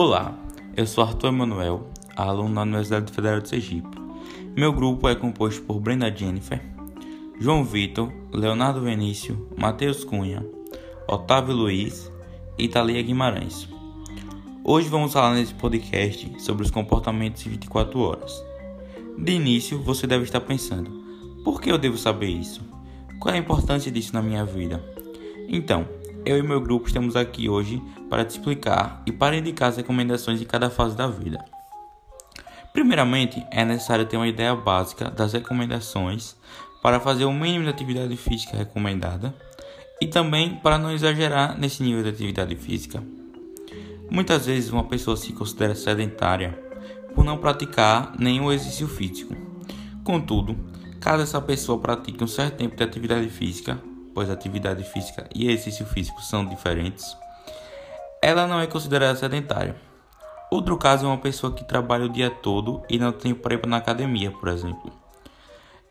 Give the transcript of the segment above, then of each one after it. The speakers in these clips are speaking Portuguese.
Olá, eu sou Arthur Emanuel, aluno da Universidade Federal de Sergipe. Meu grupo é composto por Brenda Jennifer, João Vitor, Leonardo Venício, Matheus Cunha, Otávio Luiz e Thalia Guimarães. Hoje vamos falar nesse podcast sobre os comportamentos em 24 horas. De início, você deve estar pensando: por que eu devo saber isso? Qual é a importância disso na minha vida? Então, eu e meu grupo estamos aqui hoje para te explicar e para indicar as recomendações de cada fase da vida. Primeiramente, é necessário ter uma ideia básica das recomendações para fazer o mínimo de atividade física recomendada e também para não exagerar nesse nível de atividade física. Muitas vezes uma pessoa se considera sedentária por não praticar nenhum exercício físico. Contudo, caso essa pessoa pratique um certo tempo de atividade física, pois atividade física e exercício físico são diferentes, ela não é considerada sedentária. Outro caso é uma pessoa que trabalha o dia todo e não tem tempo na academia, por exemplo.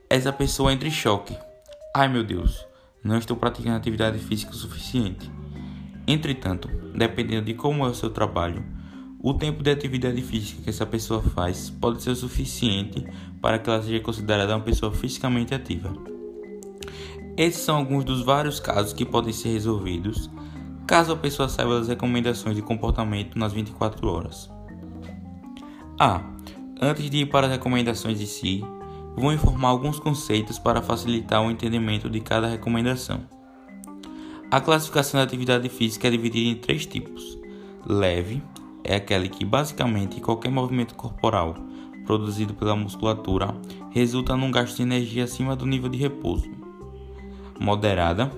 Essa pessoa entra em choque. Ai meu Deus, não estou praticando atividade física o suficiente. Entretanto, dependendo de como é o seu trabalho, o tempo de atividade física que essa pessoa faz pode ser o suficiente para que ela seja considerada uma pessoa fisicamente ativa. Esses são alguns dos vários casos que podem ser resolvidos caso a pessoa saiba das recomendações de comportamento nas 24 horas. Ah, antes de ir para as recomendações de si, vou informar alguns conceitos para facilitar o entendimento de cada recomendação. A classificação da atividade física é dividida em três tipos: leve, é aquele que basicamente qualquer movimento corporal produzido pela musculatura resulta num gasto de energia acima do nível de repouso moderada,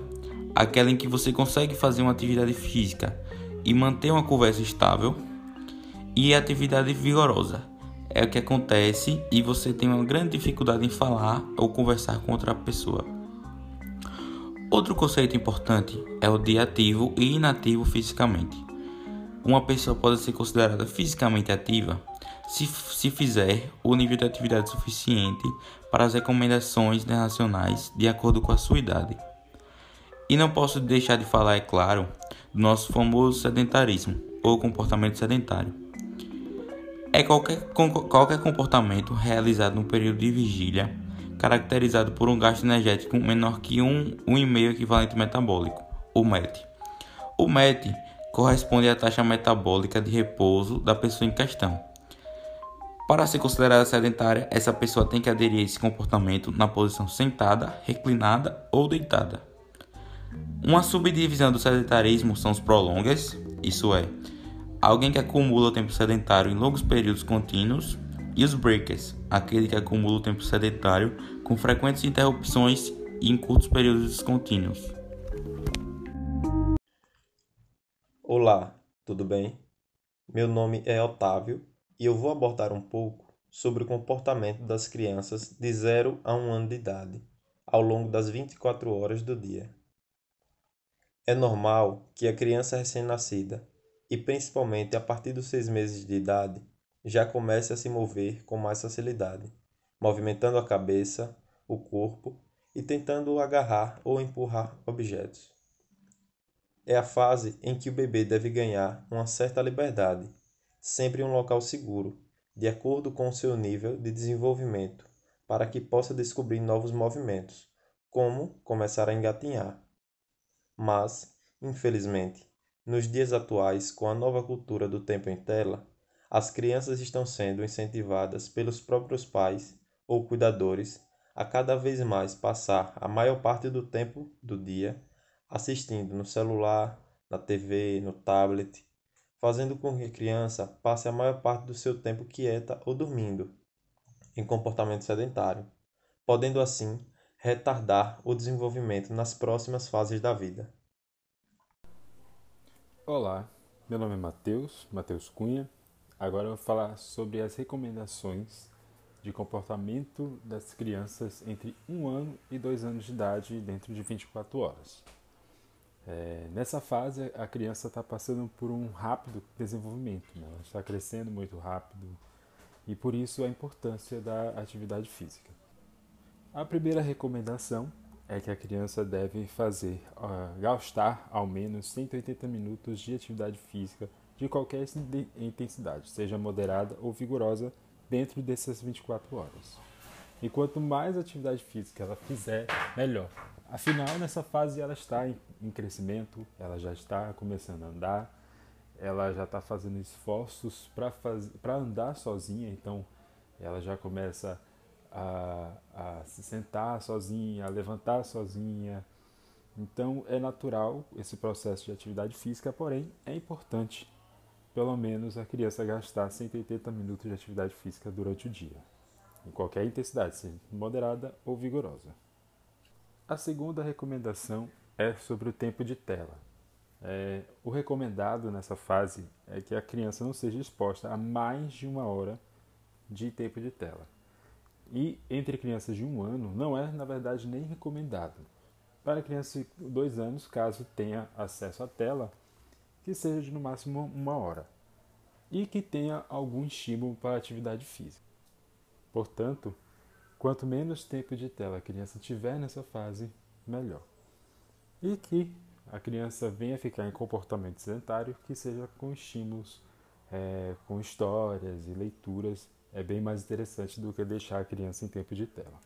aquela em que você consegue fazer uma atividade física e manter uma conversa estável, e atividade vigorosa é o que acontece e você tem uma grande dificuldade em falar ou conversar com outra pessoa. Outro conceito importante é o de ativo e inativo fisicamente. Uma pessoa pode ser considerada fisicamente ativa se, se fizer o nível de atividade suficiente para as recomendações internacionais de acordo com a sua idade. E não posso deixar de falar, é claro, do nosso famoso sedentarismo ou comportamento sedentário. É qualquer, qualquer comportamento realizado no período de vigília caracterizado por um gasto energético menor que um, um meio equivalente metabólico, o MET. O MET corresponde à taxa metabólica de repouso da pessoa em questão. Para ser considerada sedentária, essa pessoa tem que aderir a esse comportamento na posição sentada, reclinada ou deitada. Uma subdivisão do sedentarismo são os prolongas, isso é, alguém que acumula o tempo sedentário em longos períodos contínuos, e os breakers, aquele que acumula o tempo sedentário com frequentes interrupções e em curtos períodos descontínuos. Olá, tudo bem? Meu nome é Otávio e eu vou abordar um pouco sobre o comportamento das crianças de 0 a 1 ano de idade ao longo das 24 horas do dia. É normal que a criança recém-nascida, e principalmente a partir dos seis meses de idade, já comece a se mover com mais facilidade, movimentando a cabeça, o corpo e tentando agarrar ou empurrar objetos. É a fase em que o bebê deve ganhar uma certa liberdade sempre em um local seguro, de acordo com o seu nível de desenvolvimento, para que possa descobrir novos movimentos, como começar a engatinhar. Mas, infelizmente, nos dias atuais, com a nova cultura do tempo em tela, as crianças estão sendo incentivadas pelos próprios pais ou cuidadores a cada vez mais passar a maior parte do tempo do dia assistindo no celular, na TV, no tablet fazendo com que a criança passe a maior parte do seu tempo quieta ou dormindo, em comportamento sedentário, podendo assim retardar o desenvolvimento nas próximas fases da vida. Olá, meu nome é Matheus, Matheus Cunha. Agora eu vou falar sobre as recomendações de comportamento das crianças entre 1 ano e 2 anos de idade dentro de 24 horas. É, nessa fase, a criança está passando por um rápido desenvolvimento, né? ela está crescendo muito rápido e por isso a importância da atividade física. A primeira recomendação é que a criança deve fazer, uh, gastar ao menos 180 minutos de atividade física de qualquer intensidade, seja moderada ou vigorosa, dentro dessas 24 horas. E quanto mais atividade física ela fizer, melhor. Afinal, nessa fase ela está em crescimento, ela já está começando a andar, ela já está fazendo esforços para andar sozinha, então ela já começa a, a se sentar sozinha, a levantar sozinha. Então é natural esse processo de atividade física, porém é importante pelo menos a criança gastar 180 minutos de atividade física durante o dia, em qualquer intensidade, seja moderada ou vigorosa. A segunda recomendação é sobre o tempo de tela. É, o recomendado nessa fase é que a criança não seja exposta a mais de uma hora de tempo de tela. E entre crianças de um ano, não é, na verdade, nem recomendado. Para crianças de dois anos, caso tenha acesso à tela, que seja de no máximo uma hora e que tenha algum estímulo para a atividade física. Portanto, quanto menos tempo de tela a criança tiver nessa fase, melhor. E que a criança venha ficar em comportamento sedentário, que seja com estímulos, é, com histórias e leituras, é bem mais interessante do que deixar a criança em tempo de tela.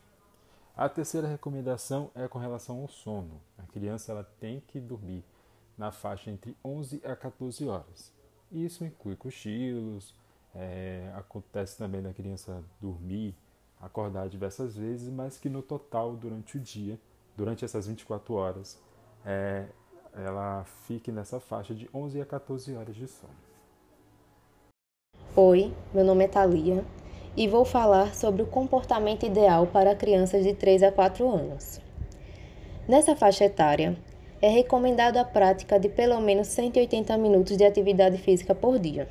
A terceira recomendação é com relação ao sono. A criança ela tem que dormir na faixa entre 11 a 14 horas. Isso inclui cochilos, é, acontece também da criança dormir, acordar diversas vezes, mas que no total, durante o dia, durante essas 24 horas, é, ela fique nessa faixa de 11 a 14 horas de sono. Oi, meu nome é Thalia e vou falar sobre o comportamento ideal para crianças de 3 a 4 anos. Nessa faixa etária, é recomendado a prática de pelo menos 180 minutos de atividade física por dia,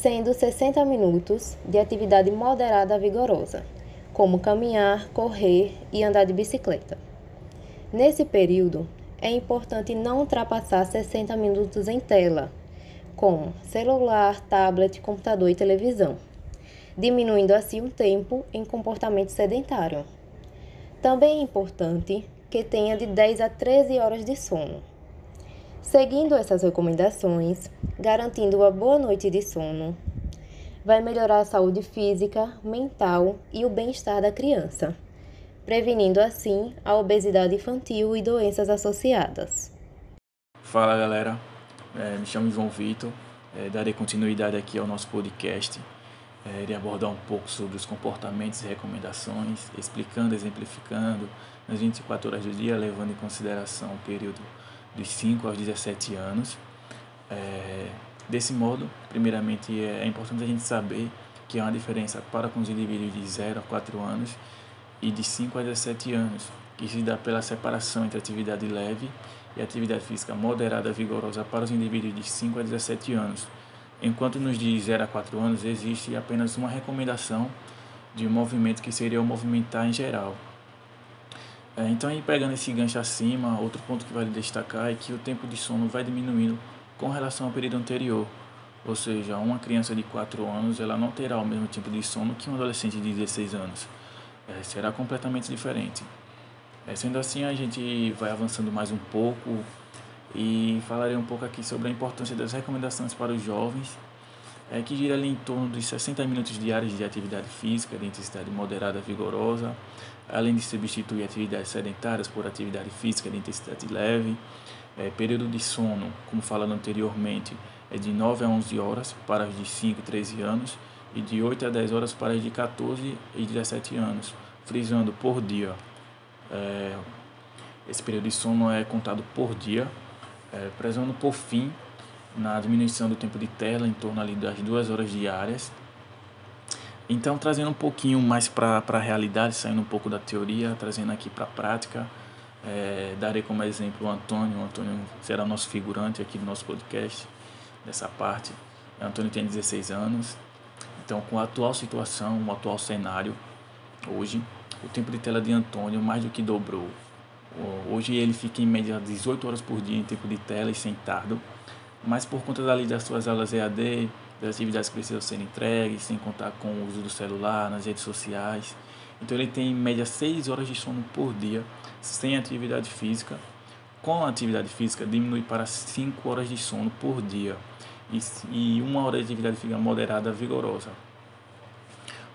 sendo 60 minutos de atividade moderada a vigorosa, como caminhar, correr e andar de bicicleta. Nesse período, é importante não ultrapassar 60 minutos em tela, como celular, tablet, computador e televisão, diminuindo assim o tempo em comportamento sedentário. Também é importante que tenha de 10 a 13 horas de sono. Seguindo essas recomendações, garantindo uma boa noite de sono, vai melhorar a saúde física, mental e o bem-estar da criança, prevenindo assim a obesidade infantil e doenças associadas. Fala galera, é, me chamo João Vitor, é, darei continuidade aqui ao nosso podcast. É, irei abordar um pouco sobre os comportamentos e recomendações, explicando, exemplificando nas 24 horas do dia, levando em consideração o período dos 5 aos 17 anos. É, desse modo, primeiramente, é, é importante a gente saber que há uma diferença para com os indivíduos de 0 a 4 anos e de 5 a 17 anos, que se dá pela separação entre atividade leve e atividade física moderada vigorosa para os indivíduos de 5 a 17 anos, enquanto nos de 0 a 4 anos existe apenas uma recomendação de um movimento que seria o movimentar em geral, é, então, aí pegando esse gancho acima, outro ponto que vale destacar é que o tempo de sono vai diminuindo com relação ao período anterior. Ou seja, uma criança de 4 anos ela não terá o mesmo tipo de sono que um adolescente de 16 anos. É, será completamente diferente. É, sendo assim, a gente vai avançando mais um pouco e falarei um pouco aqui sobre a importância das recomendações para os jovens, é, que gira ali em torno dos 60 minutos diários de atividade física de intensidade moderada vigorosa, além de substituir atividades sedentárias por atividade física de intensidade leve. É, período de sono, como falado anteriormente, é de 9 a 11 horas para os de 5 e 13 anos e de 8 a 10 horas para os de 14 e 17 anos, frisando por dia. É, esse período de sono é contado por dia, é, prezando por fim na diminuição do tempo de tela em torno ali das 2 horas diárias então, trazendo um pouquinho mais para a realidade, saindo um pouco da teoria, trazendo aqui para a prática, é, darei como exemplo o Antônio. O Antônio será nosso figurante aqui do nosso podcast, dessa parte. O Antônio tem 16 anos. Então, com a atual situação, o atual cenário, hoje, o tempo de tela de Antônio mais do que dobrou. Hoje ele fica em média 18 horas por dia em tempo de tela e sentado, mas por conta dali das suas aulas EAD, das atividades que precisam ser entregues, sem contar com o uso do celular, nas redes sociais. Então ele tem em média 6 horas de sono por dia, sem atividade física. Com a atividade física diminui para 5 horas de sono por dia. e uma hora de atividade física moderada vigorosa.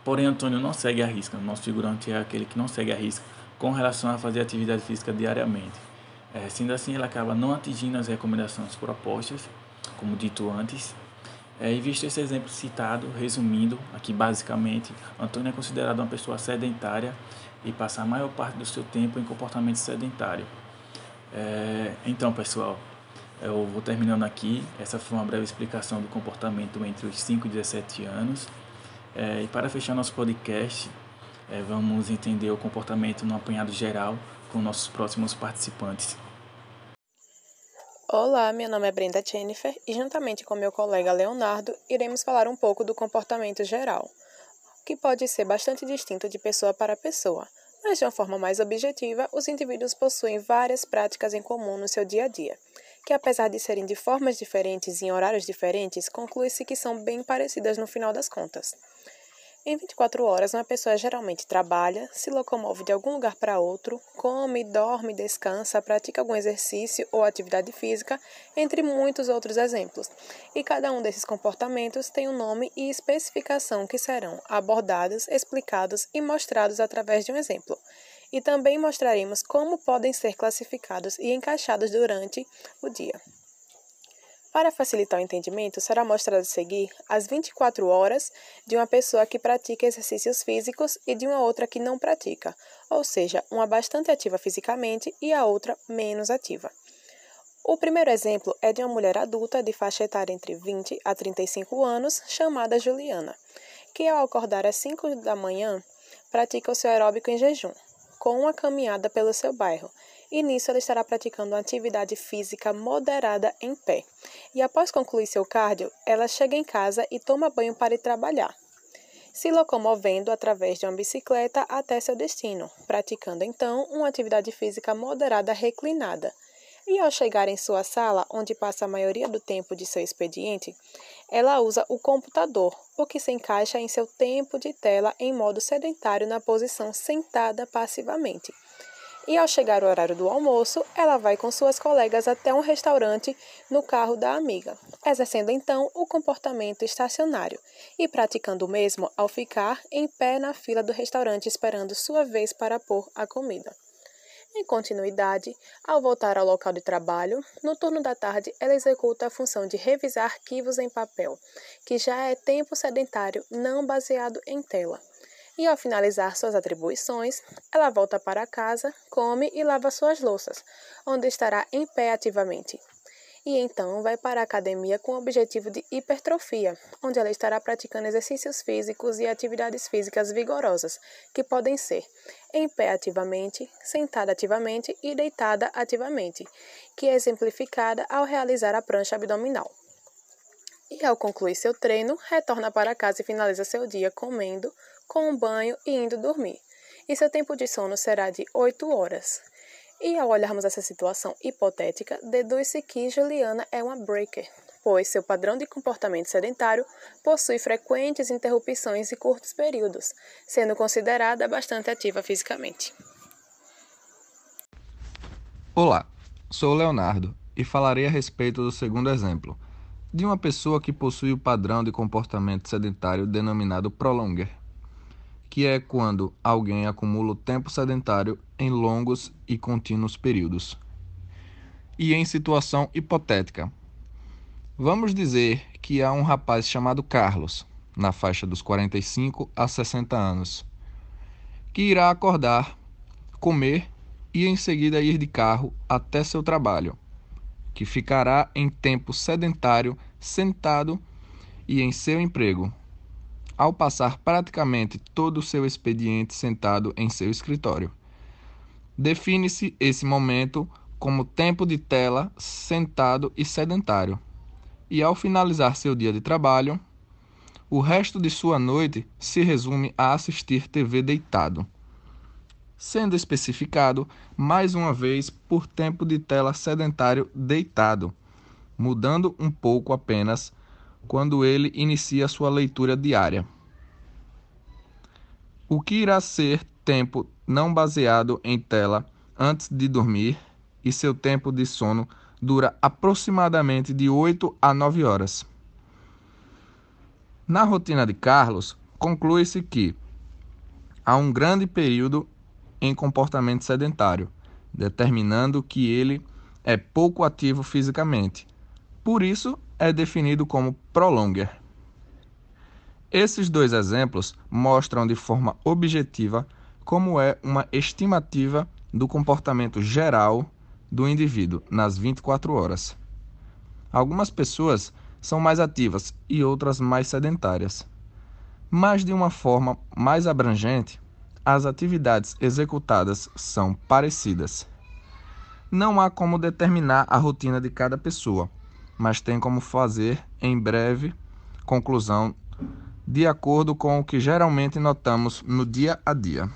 Porém, Antônio não segue a risca. Nosso figurante é aquele que não segue a risca com relação a fazer atividade física diariamente. É, sendo assim, ele acaba não atingindo as recomendações propostas, como dito antes. É, e visto esse exemplo citado, resumindo aqui basicamente, Antônio é considerado uma pessoa sedentária e passa a maior parte do seu tempo em comportamento sedentário. É, então, pessoal, eu vou terminando aqui. Essa foi uma breve explicação do comportamento entre os 5 e 17 anos. É, e para fechar nosso podcast, é, vamos entender o comportamento no apanhado geral com nossos próximos participantes. Olá, meu nome é Brenda Jennifer e, juntamente com meu colega Leonardo, iremos falar um pouco do comportamento geral, que pode ser bastante distinto de pessoa para pessoa, mas de uma forma mais objetiva, os indivíduos possuem várias práticas em comum no seu dia a dia, que, apesar de serem de formas diferentes e em horários diferentes, conclui-se que são bem parecidas no final das contas. Em 24 horas, uma pessoa geralmente trabalha, se locomove de algum lugar para outro, come, dorme, descansa, pratica algum exercício ou atividade física, entre muitos outros exemplos. E cada um desses comportamentos tem um nome e especificação que serão abordados, explicados e mostrados através de um exemplo. E também mostraremos como podem ser classificados e encaixados durante o dia. Para facilitar o entendimento, será mostrado a seguir as 24 horas de uma pessoa que pratica exercícios físicos e de uma outra que não pratica, ou seja, uma bastante ativa fisicamente e a outra menos ativa. O primeiro exemplo é de uma mulher adulta de faixa etária entre 20 a 35 anos, chamada Juliana, que ao acordar às 5 da manhã pratica o seu aeróbico em jejum, com uma caminhada pelo seu bairro, e nisso ela estará praticando uma atividade física moderada em pé. E após concluir seu cardio, ela chega em casa e toma banho para ir trabalhar, se locomovendo através de uma bicicleta até seu destino, praticando então uma atividade física moderada reclinada. E ao chegar em sua sala, onde passa a maioria do tempo de seu expediente, ela usa o computador, o que se encaixa em seu tempo de tela em modo sedentário na posição sentada passivamente e ao chegar o horário do almoço, ela vai com suas colegas até um restaurante no carro da amiga, exercendo então o comportamento estacionário e praticando o mesmo ao ficar em pé na fila do restaurante esperando sua vez para pôr a comida. Em continuidade, ao voltar ao local de trabalho, no turno da tarde ela executa a função de revisar arquivos em papel, que já é tempo sedentário não baseado em tela e, ao finalizar suas atribuições, ela volta para casa, come e lava suas louças, onde estará em pé ativamente. E então vai para a academia com o objetivo de hipertrofia, onde ela estará praticando exercícios físicos e atividades físicas vigorosas, que podem ser em pé ativamente, sentada ativamente e deitada ativamente, que é exemplificada ao realizar a prancha abdominal. E ao concluir seu treino, retorna para casa e finaliza seu dia comendo, com um banho e indo dormir. E seu tempo de sono será de 8 horas. E ao olharmos essa situação hipotética, deduz-se que Juliana é uma breaker, pois seu padrão de comportamento sedentário possui frequentes interrupções e curtos períodos, sendo considerada bastante ativa fisicamente. Olá, sou Leonardo e falarei a respeito do segundo exemplo, de uma pessoa que possui o padrão de comportamento sedentário denominado prolonger que é quando alguém acumula o tempo sedentário em longos e contínuos períodos. E em situação hipotética, vamos dizer que há um rapaz chamado Carlos, na faixa dos 45 a 60 anos, que irá acordar, comer e em seguida ir de carro até seu trabalho, que ficará em tempo sedentário sentado e em seu emprego ao passar praticamente todo o seu expediente sentado em seu escritório. Define-se esse momento como tempo de tela sentado e sedentário. E ao finalizar seu dia de trabalho, o resto de sua noite se resume a assistir TV deitado, sendo especificado mais uma vez por tempo de tela sedentário deitado, mudando um pouco apenas quando ele inicia sua leitura diária. O que irá ser tempo não baseado em tela antes de dormir e seu tempo de sono dura aproximadamente de 8 a 9 horas. Na rotina de Carlos, conclui-se que há um grande período em comportamento sedentário, determinando que ele é pouco ativo fisicamente. Por isso, é definido como prolonger. Esses dois exemplos mostram de forma objetiva como é uma estimativa do comportamento geral do indivíduo nas 24 horas. Algumas pessoas são mais ativas e outras mais sedentárias. Mas, de uma forma mais abrangente, as atividades executadas são parecidas. Não há como determinar a rotina de cada pessoa, mas tem como fazer, em breve, conclusão, de acordo com o que geralmente notamos no dia a dia.